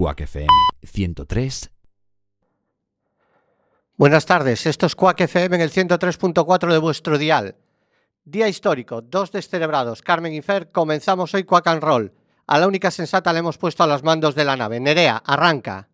Quack FM 103. Buenas tardes, esto es Quack FM en el 103.4 de vuestro dial. Día histórico, dos descerebrados, Carmen y Fer, comenzamos hoy Quack and Roll. A la única sensata le hemos puesto a los mandos de la nave. Nerea, arranca.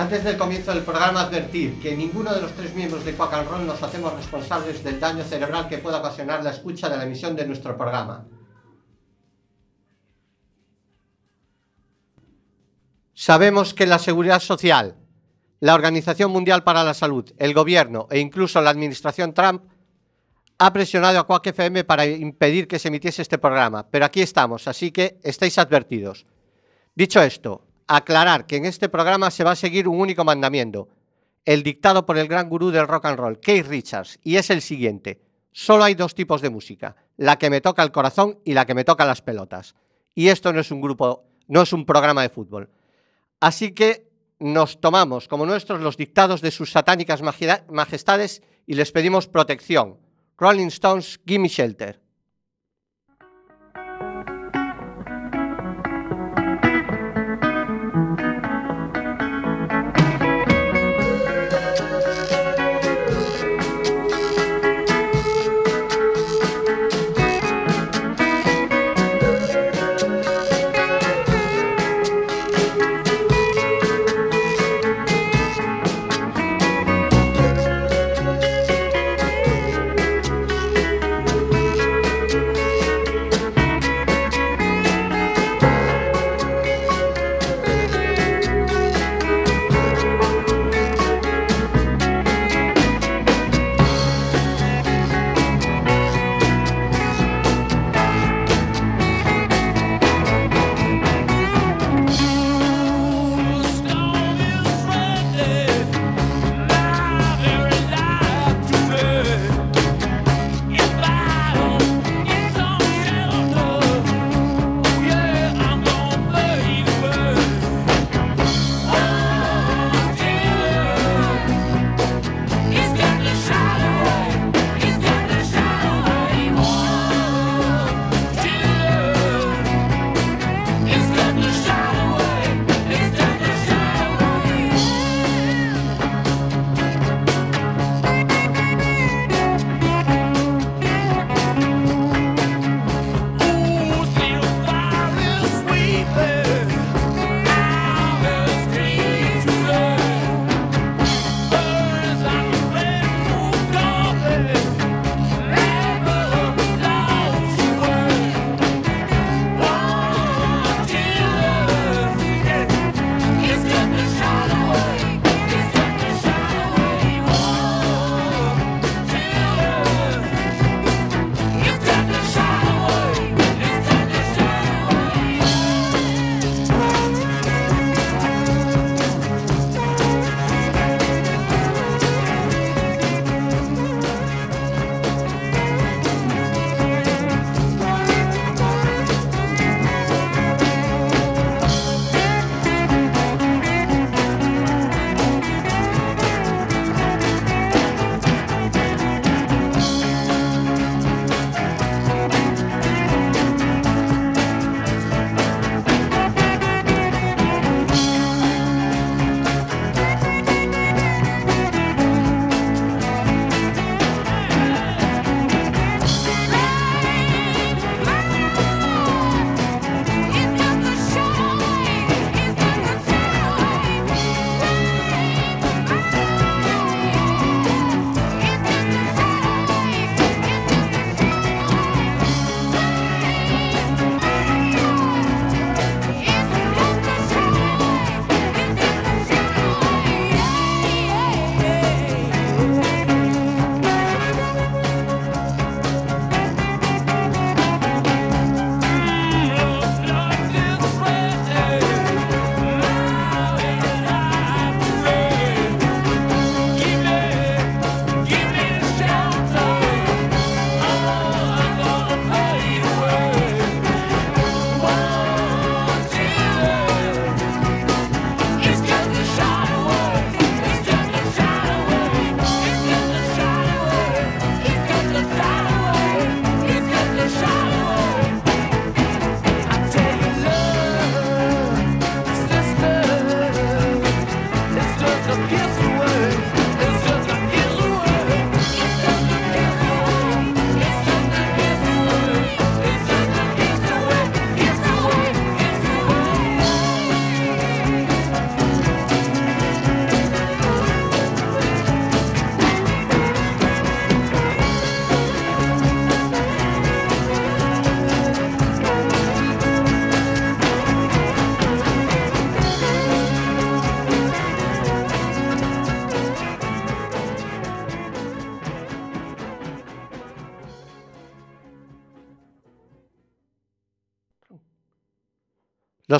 Antes del comienzo del programa, advertir que ninguno de los tres miembros de Quack and nos hacemos responsables del daño cerebral que pueda ocasionar la escucha de la emisión de nuestro programa. Sabemos que la seguridad social, la Organización Mundial para la Salud, el gobierno e incluso la administración Trump ha presionado a Quack FM para impedir que se emitiese este programa, pero aquí estamos, así que estáis advertidos. Dicho esto, aclarar que en este programa se va a seguir un único mandamiento, el dictado por el gran gurú del rock and roll, Keith Richards, y es el siguiente. Solo hay dos tipos de música, la que me toca el corazón y la que me toca las pelotas. Y esto no es un grupo, no es un programa de fútbol. Así que nos tomamos como nuestros los dictados de sus satánicas majestades y les pedimos protección. Rolling Stones, Gimme Shelter.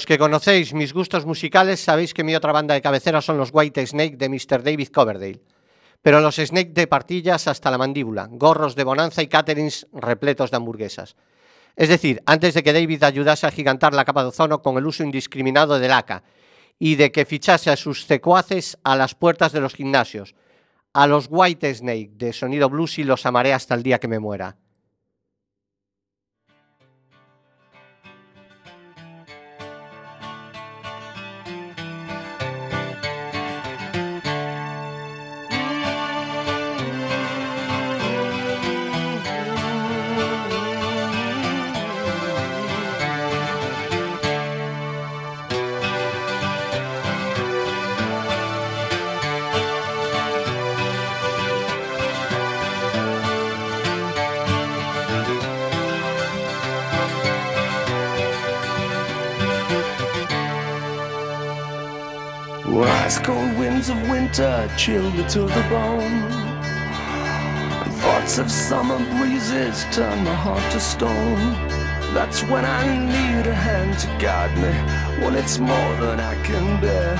Los que conocéis mis gustos musicales sabéis que mi otra banda de cabecera son los White Snake de Mr. David Coverdale. Pero los Snake de partillas hasta la mandíbula, gorros de bonanza y caterings repletos de hamburguesas. Es decir, antes de que David ayudase a gigantar la capa de ozono con el uso indiscriminado del ACA y de que fichase a sus secuaces a las puertas de los gimnasios, a los White Snake de sonido blues y los amaré hasta el día que me muera. Ice cold winds of winter chill me to the bone. And thoughts of summer breezes turn my heart to stone. That's when I need a hand to guide me, when it's more than I can bear.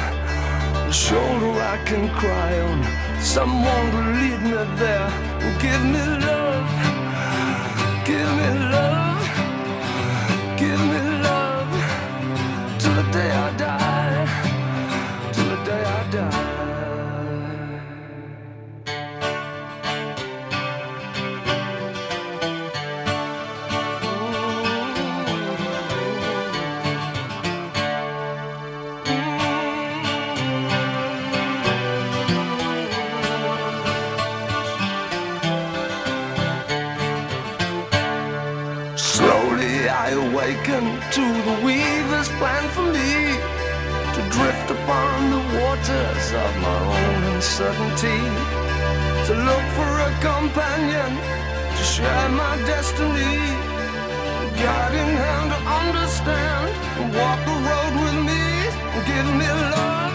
A shoulder I can cry on, someone to lead me there. Give me love, give me love, uncertainty, to look for a companion to share my destiny, guiding hand to understand and walk the road with me. Give me love,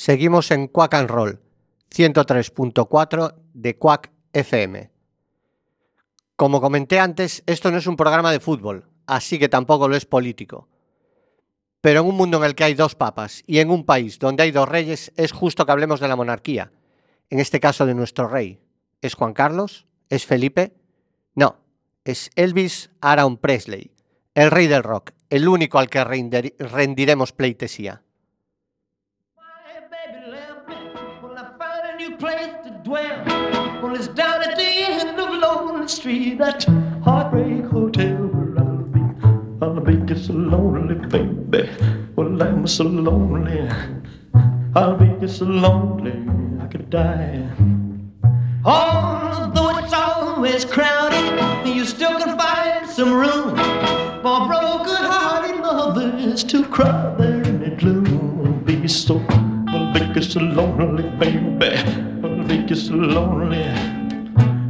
Seguimos en Quack and Roll, 103.4 de Quack FM. Como comenté antes, esto no es un programa de fútbol, así que tampoco lo es político. Pero en un mundo en el que hay dos papas y en un país donde hay dos reyes, es justo que hablemos de la monarquía. En este caso de nuestro rey. ¿Es Juan Carlos? ¿Es Felipe? No, es Elvis Aaron Presley, el rey del rock, el único al que rendiremos pleitesía. Street, that heartbreak hotel where I'll be. I'll be so lonely, baby. Well, I'm so lonely. I'll be so lonely, I could die. Although it's always crowded, you still can find some room for broken-hearted lovers to cry there in the gloom. Be so, I'll be so lonely, baby. I'll be so lonely.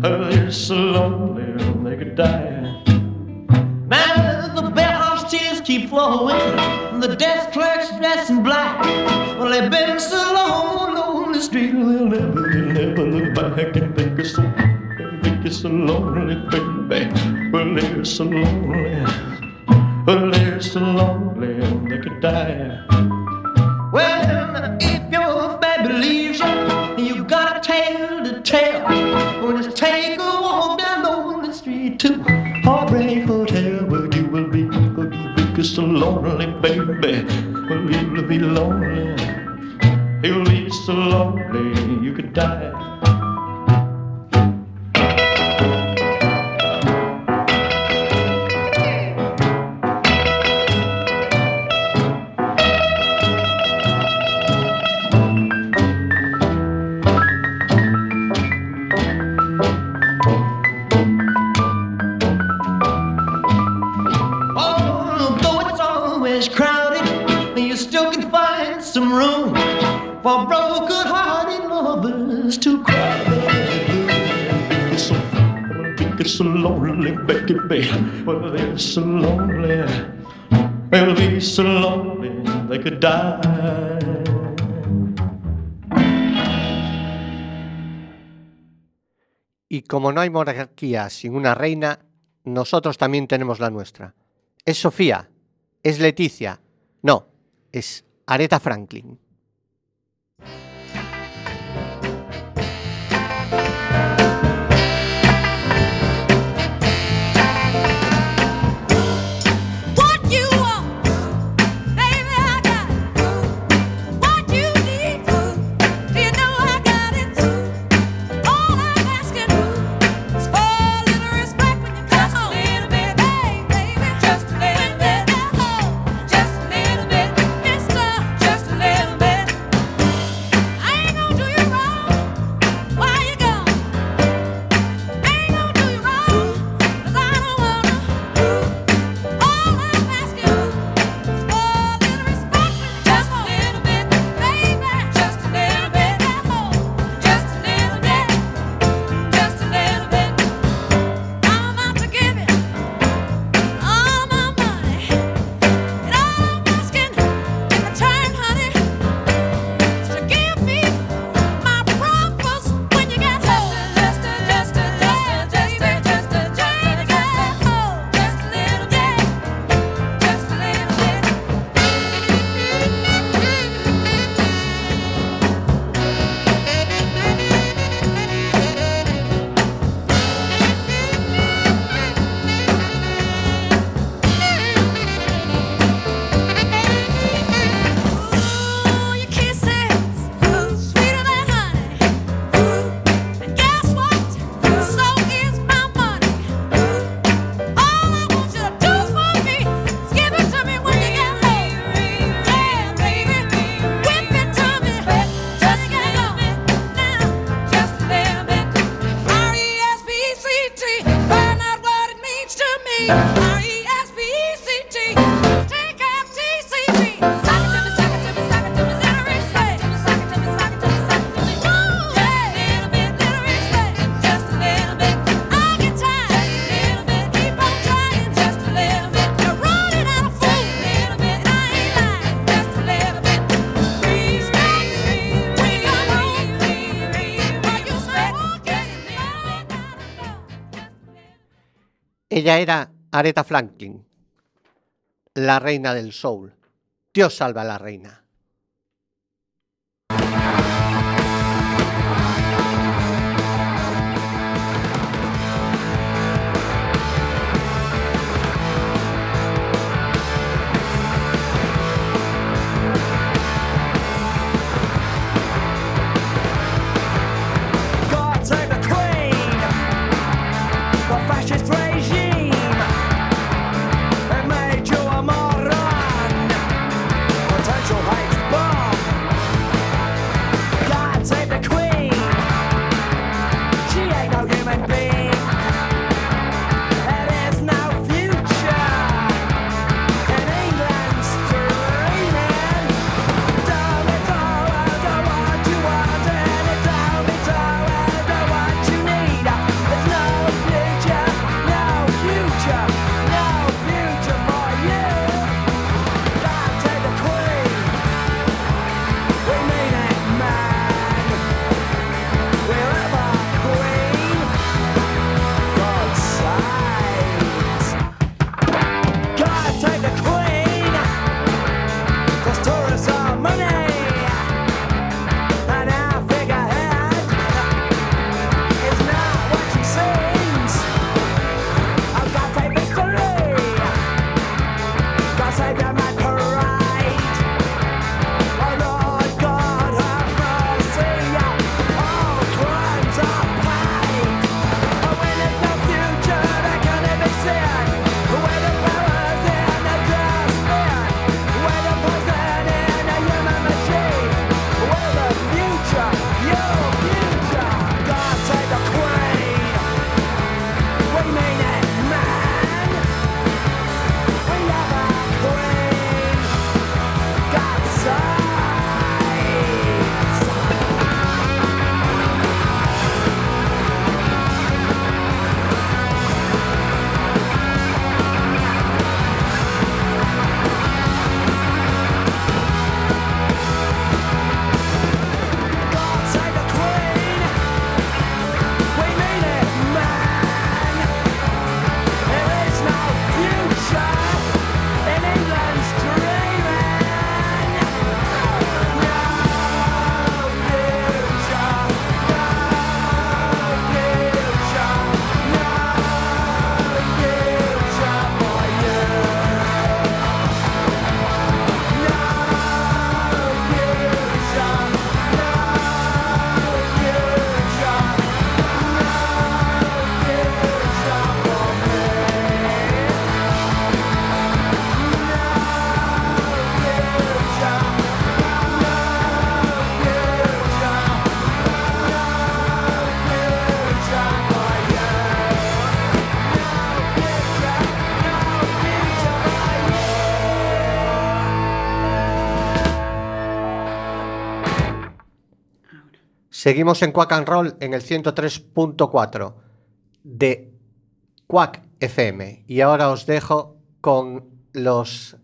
I'll be so lonely, they could die. Man, the bellhop's tears keep flowing. The desk clerk's dressed in black. Well, they've been so long on the street, they'll never, they'll never look back and think it's so, think it's so lonely, baby. Well, they're so lonely. Well, they're so lonely, they could die. Well, if your baby leaves you so lonely, baby. Well, you'll be lonely. You'll be so lonely, you could die. Well, they're so lonely. They'll be so lonely they could die. Y como no hay monarquía sin una reina, nosotros también tenemos la nuestra. ¿Es Sofía? ¿Es Leticia? No, es Aretha Franklin. Ella era Aretha Franklin, la reina del soul. Dios salva a la reina. Seguimos en Quack and Roll en el 103.4 de Quack FM. Y ahora os dejo con los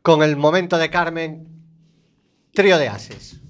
con el momento de Carmen Trío de Ases.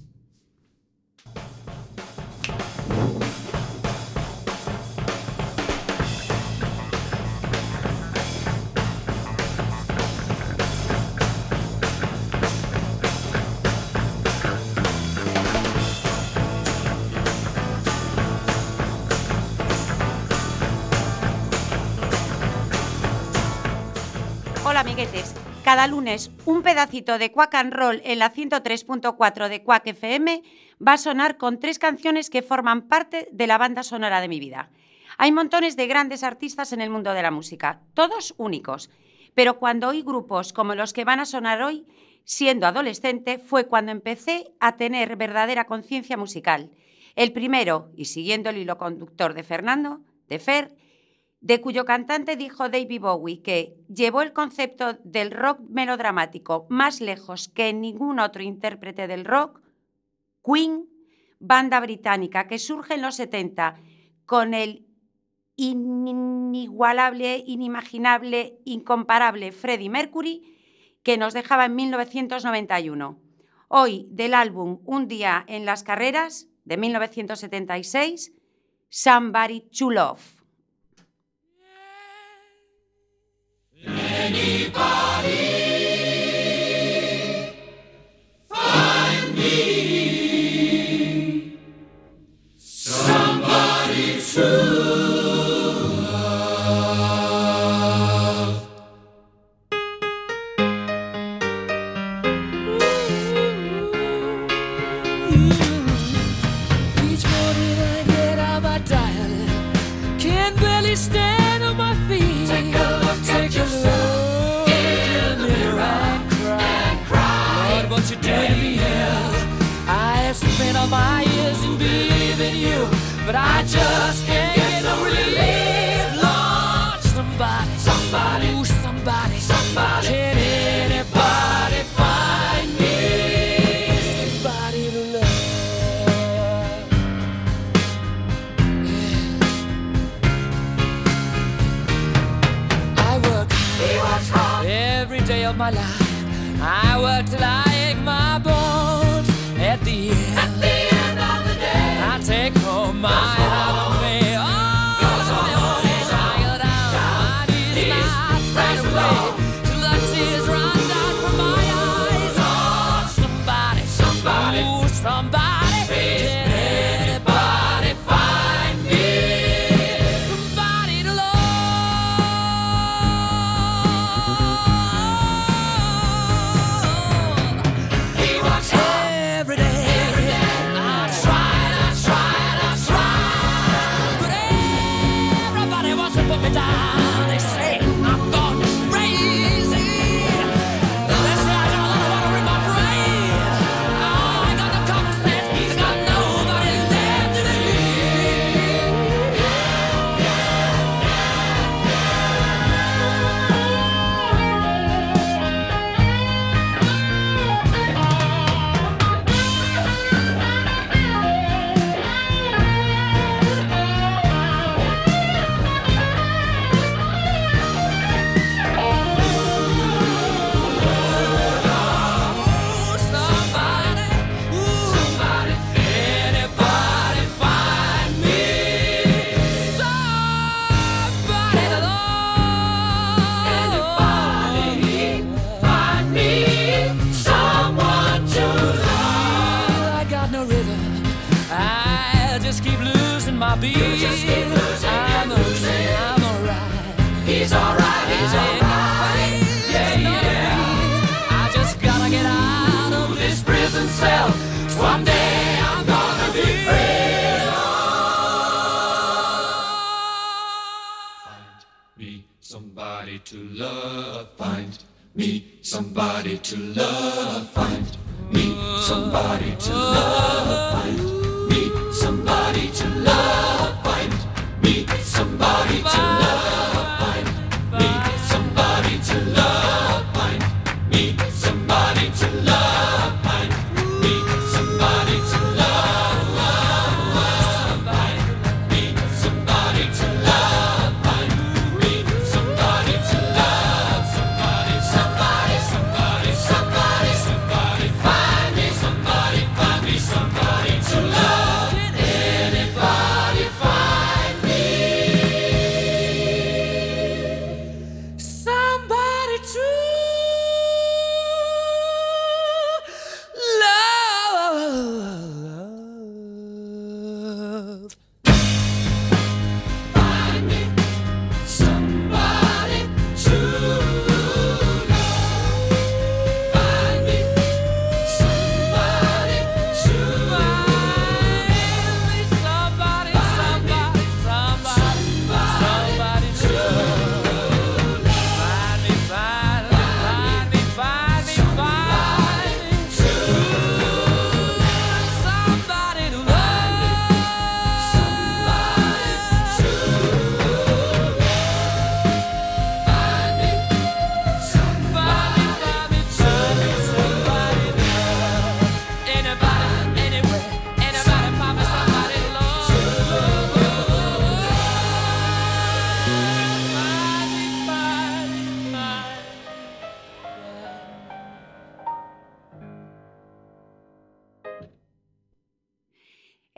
Cada lunes un pedacito de Quack and Roll en la 103.4 de Quack FM va a sonar con tres canciones que forman parte de la banda sonora de mi vida. Hay montones de grandes artistas en el mundo de la música, todos únicos, pero cuando oí grupos como los que van a sonar hoy, siendo adolescente, fue cuando empecé a tener verdadera conciencia musical. El primero, y siguiendo el hilo conductor de Fernando, de Fer, de cuyo cantante dijo David Bowie que llevó el concepto del rock melodramático más lejos que ningún otro intérprete del rock, Queen, banda británica que surge en los 70 con el inigualable, inimaginable, incomparable Freddie Mercury, que nos dejaba en 1991. Hoy, del álbum Un día en las carreras, de 1976, Somebody to Love. Anybody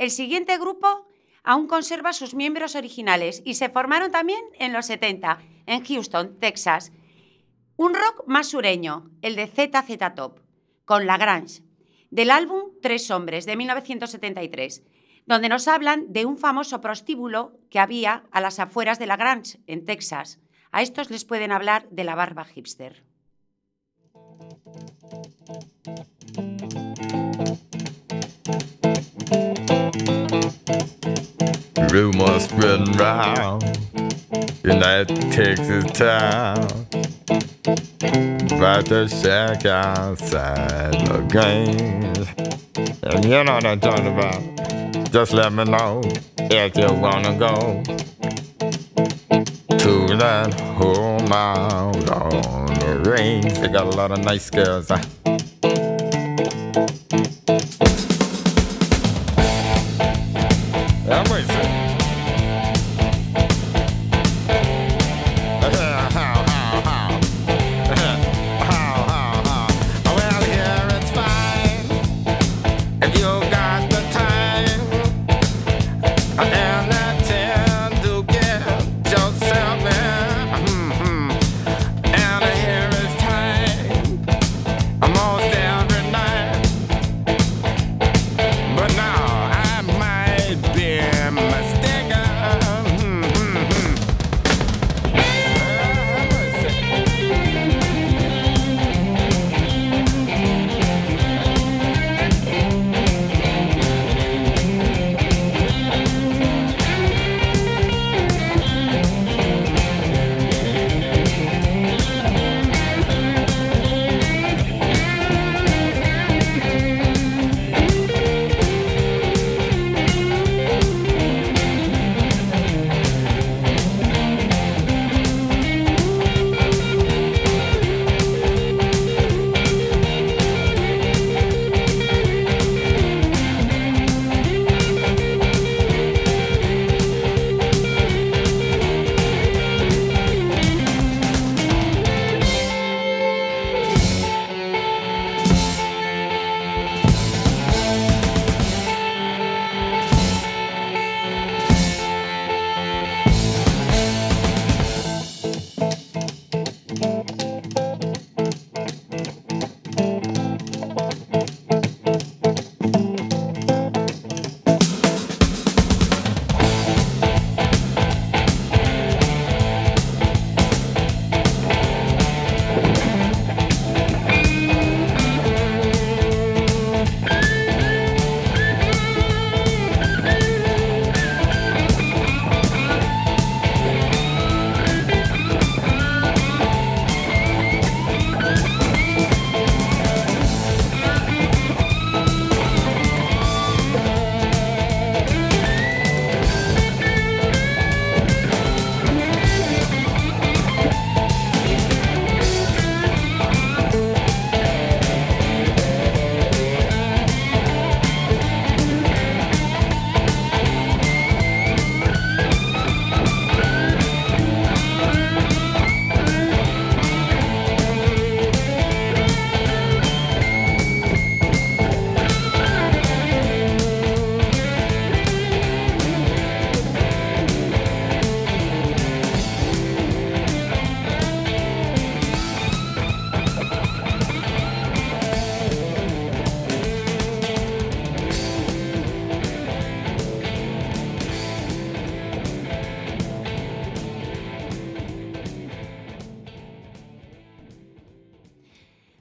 El siguiente grupo aún conserva sus miembros originales y se formaron también en los 70, en Houston, Texas. Un rock más sureño, el de ZZ Top, con Lagrange, del álbum Tres Hombres de 1973, donde nos hablan de un famoso prostíbulo que había a las afueras de Lagrange, en Texas. A estos les pueden hablar de la barba hipster. Rumors spreading round in that Texas town about the shack outside the games. And you know what I'm talking about. Just let me know if you wanna go to that whole mile on the range. They got a lot of nice girls. Huh?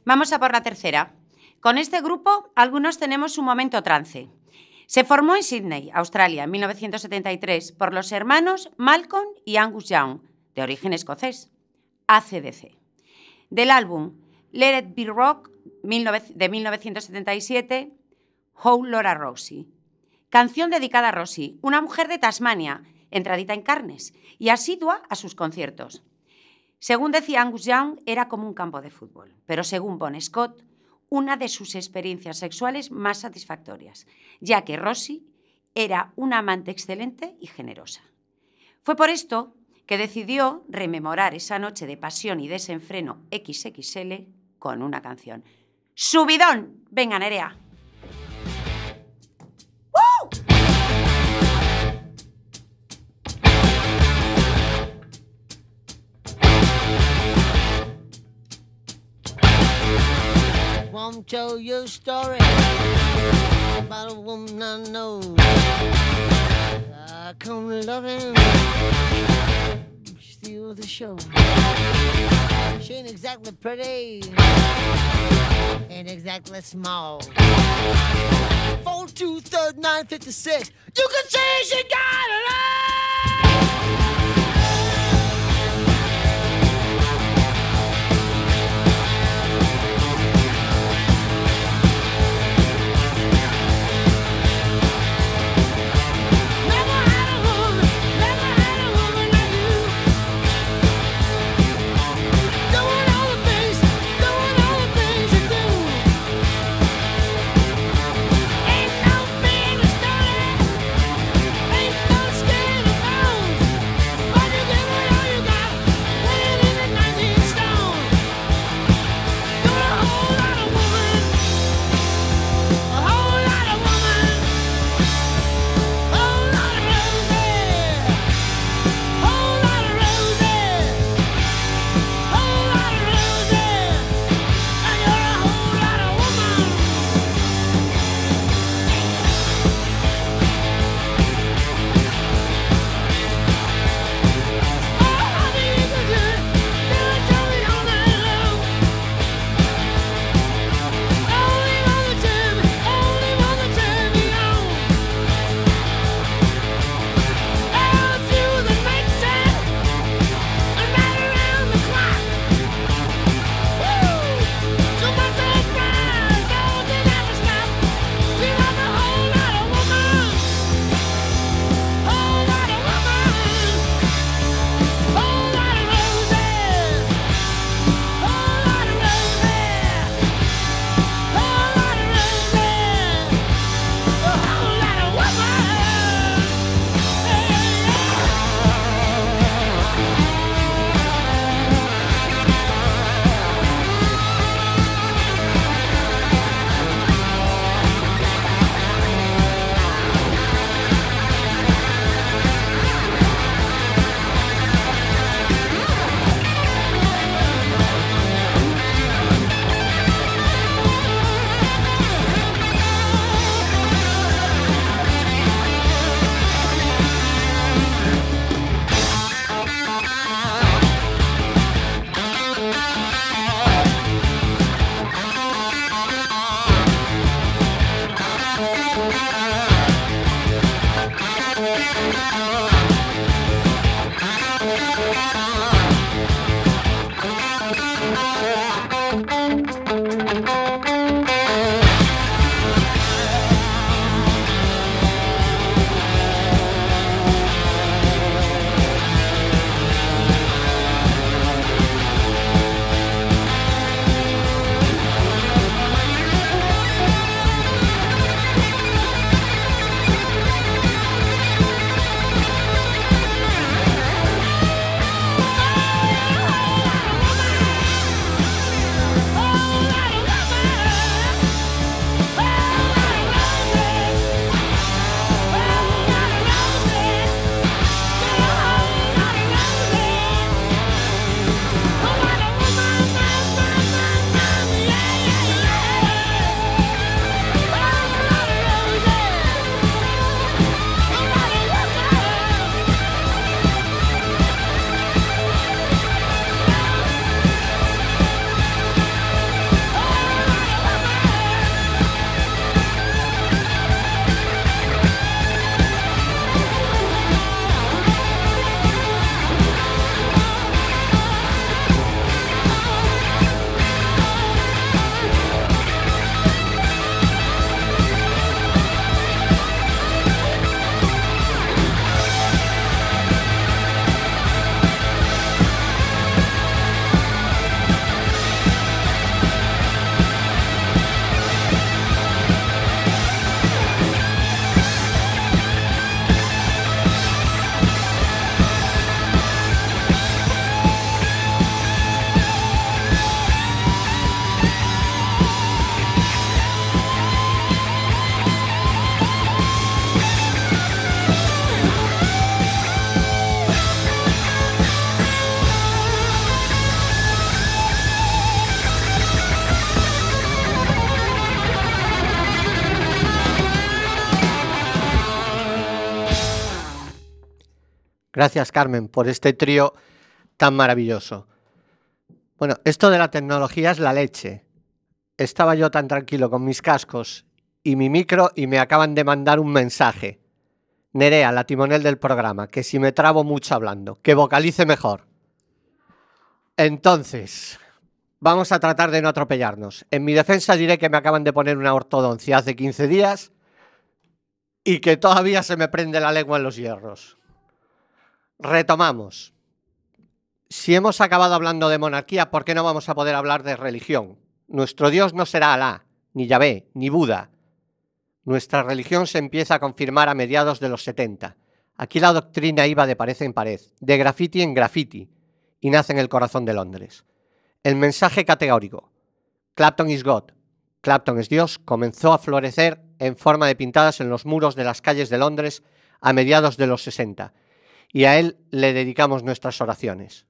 Vamos a por la tercera. Con este grupo, algunos tenemos un momento trance. Se formó en Sydney, Australia, en 1973, por los hermanos Malcolm y Angus Young, de origen escocés, ACDC. Del álbum Let It Be Rock 19 de 1977, How Laura Rosie. Canción dedicada a Rosie, una mujer de Tasmania, entradita en carnes y asidua a sus conciertos. Según decía Angus Young, era como un campo de fútbol, pero según Bon Scott, una de sus experiencias sexuales más satisfactorias, ya que Rosie era una amante excelente y generosa. Fue por esto que decidió rememorar esa noche de pasión y desenfreno XXL con una canción. ¡Subidón! Venga, Nerea. Won't tell you a story about a woman I know. I come loving, steal the show. She ain't exactly pretty, ain't exactly small. Four two third nine fifty six. You can say she got it all. Gracias, Carmen, por este trío tan maravilloso. Bueno, esto de la tecnología es la leche. Estaba yo tan tranquilo con mis cascos y mi micro y me acaban de mandar un mensaje. Nerea, la timonel del programa, que si me trabo mucho hablando, que vocalice mejor. Entonces, vamos a tratar de no atropellarnos. En mi defensa diré que me acaban de poner una ortodoncia hace 15 días y que todavía se me prende la lengua en los hierros. Retomamos. Si hemos acabado hablando de monarquía, ¿por qué no vamos a poder hablar de religión? Nuestro Dios no será Alá, ni Yahvé, ni Buda. Nuestra religión se empieza a confirmar a mediados de los 70. Aquí la doctrina iba de pared en pared, de graffiti en graffiti, y nace en el corazón de Londres. El mensaje categórico, Clapton is God, Clapton es Dios, comenzó a florecer en forma de pintadas en los muros de las calles de Londres a mediados de los 60, y a él le dedicamos nuestras oraciones.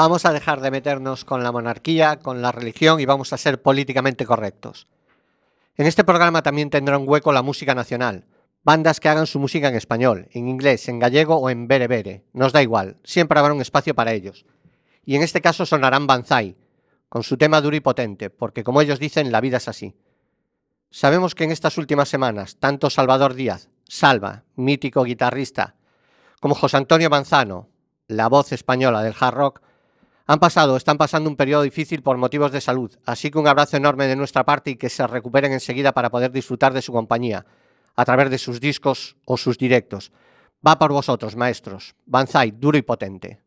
Vamos a dejar de meternos con la monarquía, con la religión y vamos a ser políticamente correctos. En este programa también tendrá un hueco la música nacional. Bandas que hagan su música en español, en inglés, en gallego o en berebere. Nos da igual, siempre habrá un espacio para ellos. Y en este caso sonarán Banzai, con su tema duro y potente, porque como ellos dicen, la vida es así. Sabemos que en estas últimas semanas, tanto Salvador Díaz, Salva, mítico guitarrista, como José Antonio Manzano, la voz española del hard rock, han pasado están pasando un periodo difícil por motivos de salud, así que un abrazo enorme de nuestra parte y que se recuperen enseguida para poder disfrutar de su compañía, a través de sus discos o sus directos. Va por vosotros, maestros. Banzai, duro y potente.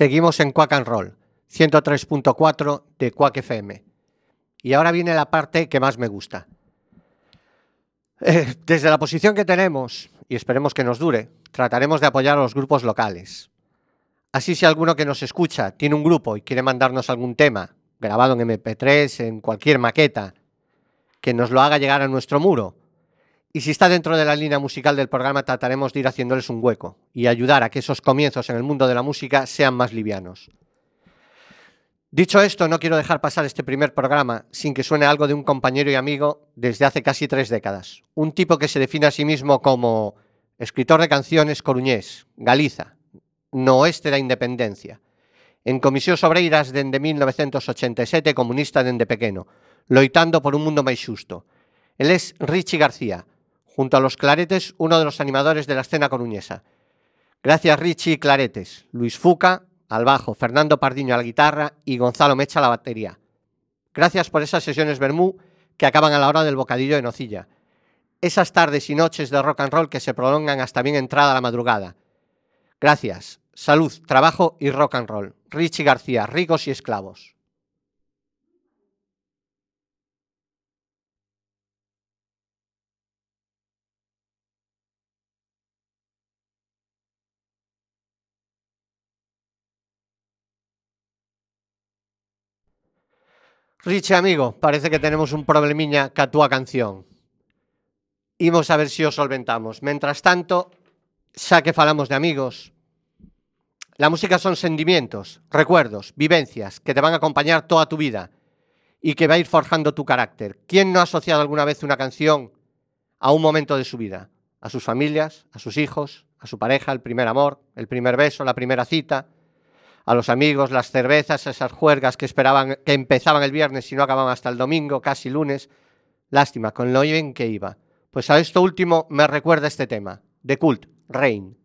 Seguimos en Quack and Roll, 103.4 de Quack FM. Y ahora viene la parte que más me gusta. Eh, desde la posición que tenemos, y esperemos que nos dure, trataremos de apoyar a los grupos locales. Así si alguno que nos escucha tiene un grupo y quiere mandarnos algún tema, grabado en MP3, en cualquier maqueta, que nos lo haga llegar a nuestro muro. Y si está dentro de la línea musical del programa, trataremos de ir haciéndoles un hueco y ayudar a que esos comienzos en el mundo de la música sean más livianos. Dicho esto, no quiero dejar pasar este primer programa sin que suene algo de un compañero y amigo desde hace casi tres décadas. Un tipo que se define a sí mismo como escritor de canciones coruñés, Galiza, no oeste da independencia. En Comisións Obreiras dende 1987 comunista dende pequeno, loitando por un mundo máis xusto. Él es Richie García, junto a los Claretes, uno de los animadores de la escena coruñesa. Gracias Richie y Claretes, Luis Fuca al bajo, Fernando Pardiño a la guitarra y Gonzalo Mecha a la batería. Gracias por esas sesiones Bermú que acaban a la hora del bocadillo de nocilla. Esas tardes y noches de rock and roll que se prolongan hasta bien entrada la madrugada. Gracias. Salud, trabajo y rock and roll. Richie García, ricos y esclavos. Richie, amigo, parece que tenemos un problemiña ca túa canción. Imos a ver se o solventamos. Mentras tanto, xa que falamos de amigos, la música son sentimientos, recuerdos, vivencias que te van a acompañar toda tu vida y que va a ir forjando tu carácter. ¿Quién no ha asociado alguna vez una canción a un momento de su vida? A sus familias, a sus hijos, a su pareja, el primer amor, el primer beso, la primera cita, a los amigos, las cervezas, esas juergas que esperaban, que empezaban el viernes y no acababan hasta el domingo, casi lunes. Lástima, con lo bien que iba. Pues a esto último me recuerda este tema, de Cult, Rain.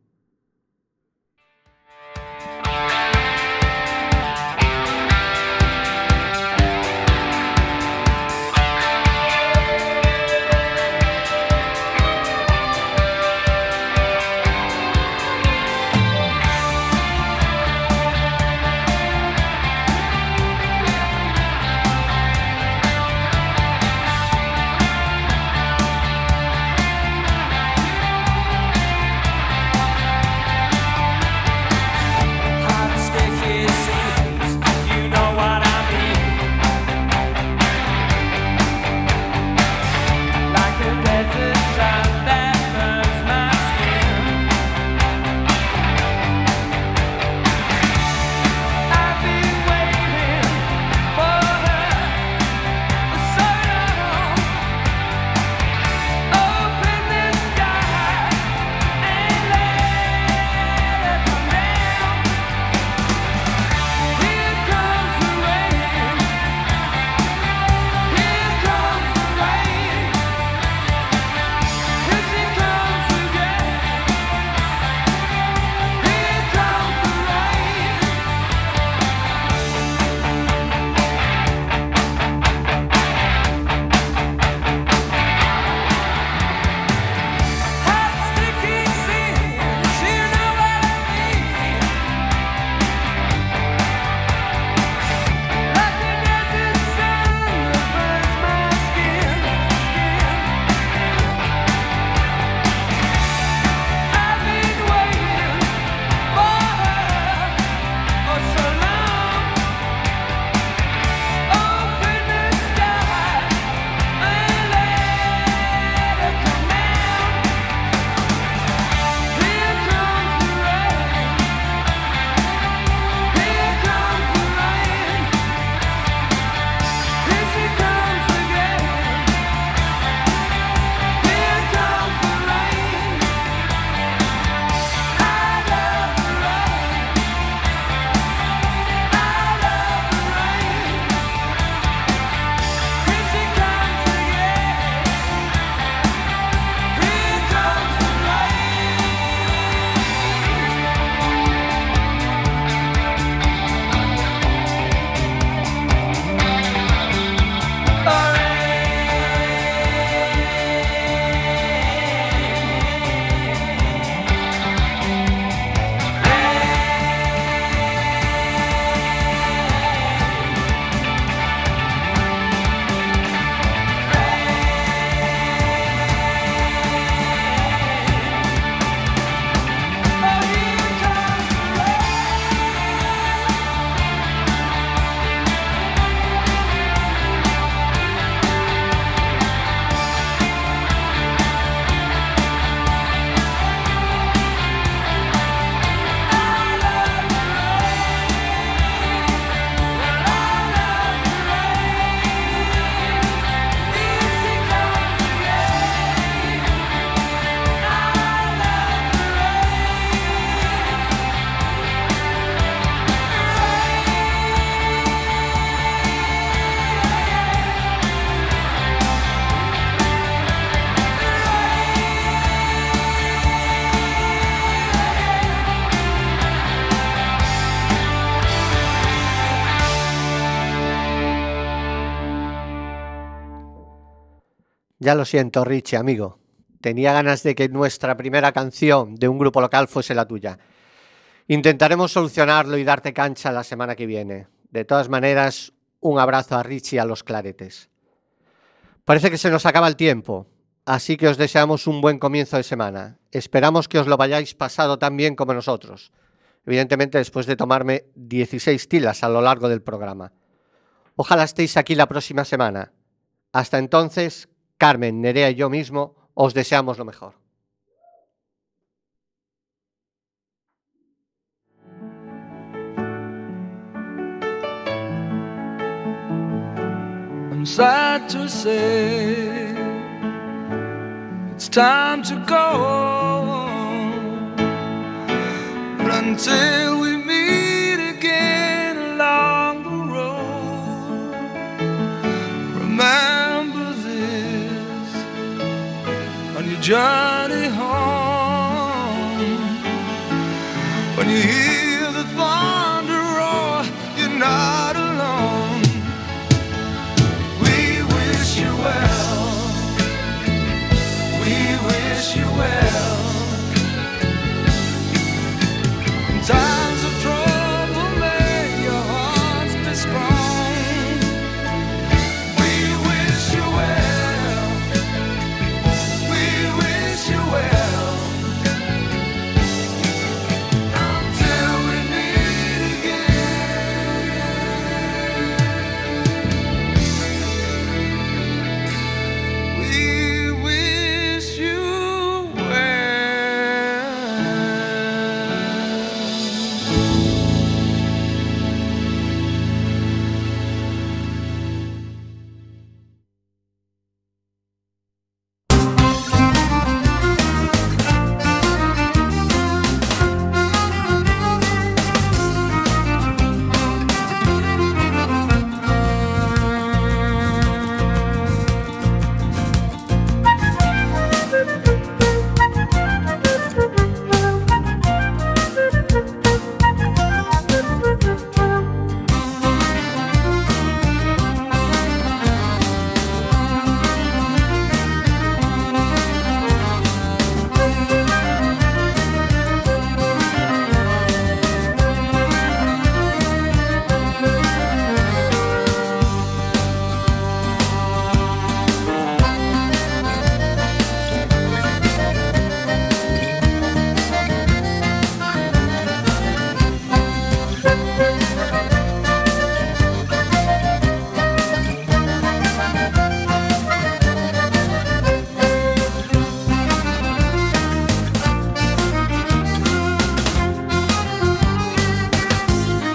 Ya lo siento, Richie, amigo. Tenía ganas de que nuestra primera canción de un grupo local fuese la tuya. Intentaremos solucionarlo y darte cancha la semana que viene. De todas maneras, un abrazo a Richie y a los claretes. Parece que se nos acaba el tiempo, así que os deseamos un buen comienzo de semana. Esperamos que os lo vayáis pasado tan bien como nosotros. Evidentemente, después de tomarme 16 tilas a lo largo del programa. Ojalá estéis aquí la próxima semana. Hasta entonces, Carmen, Nerea y yo mismo os deseamos lo mejor. journey home. When you hear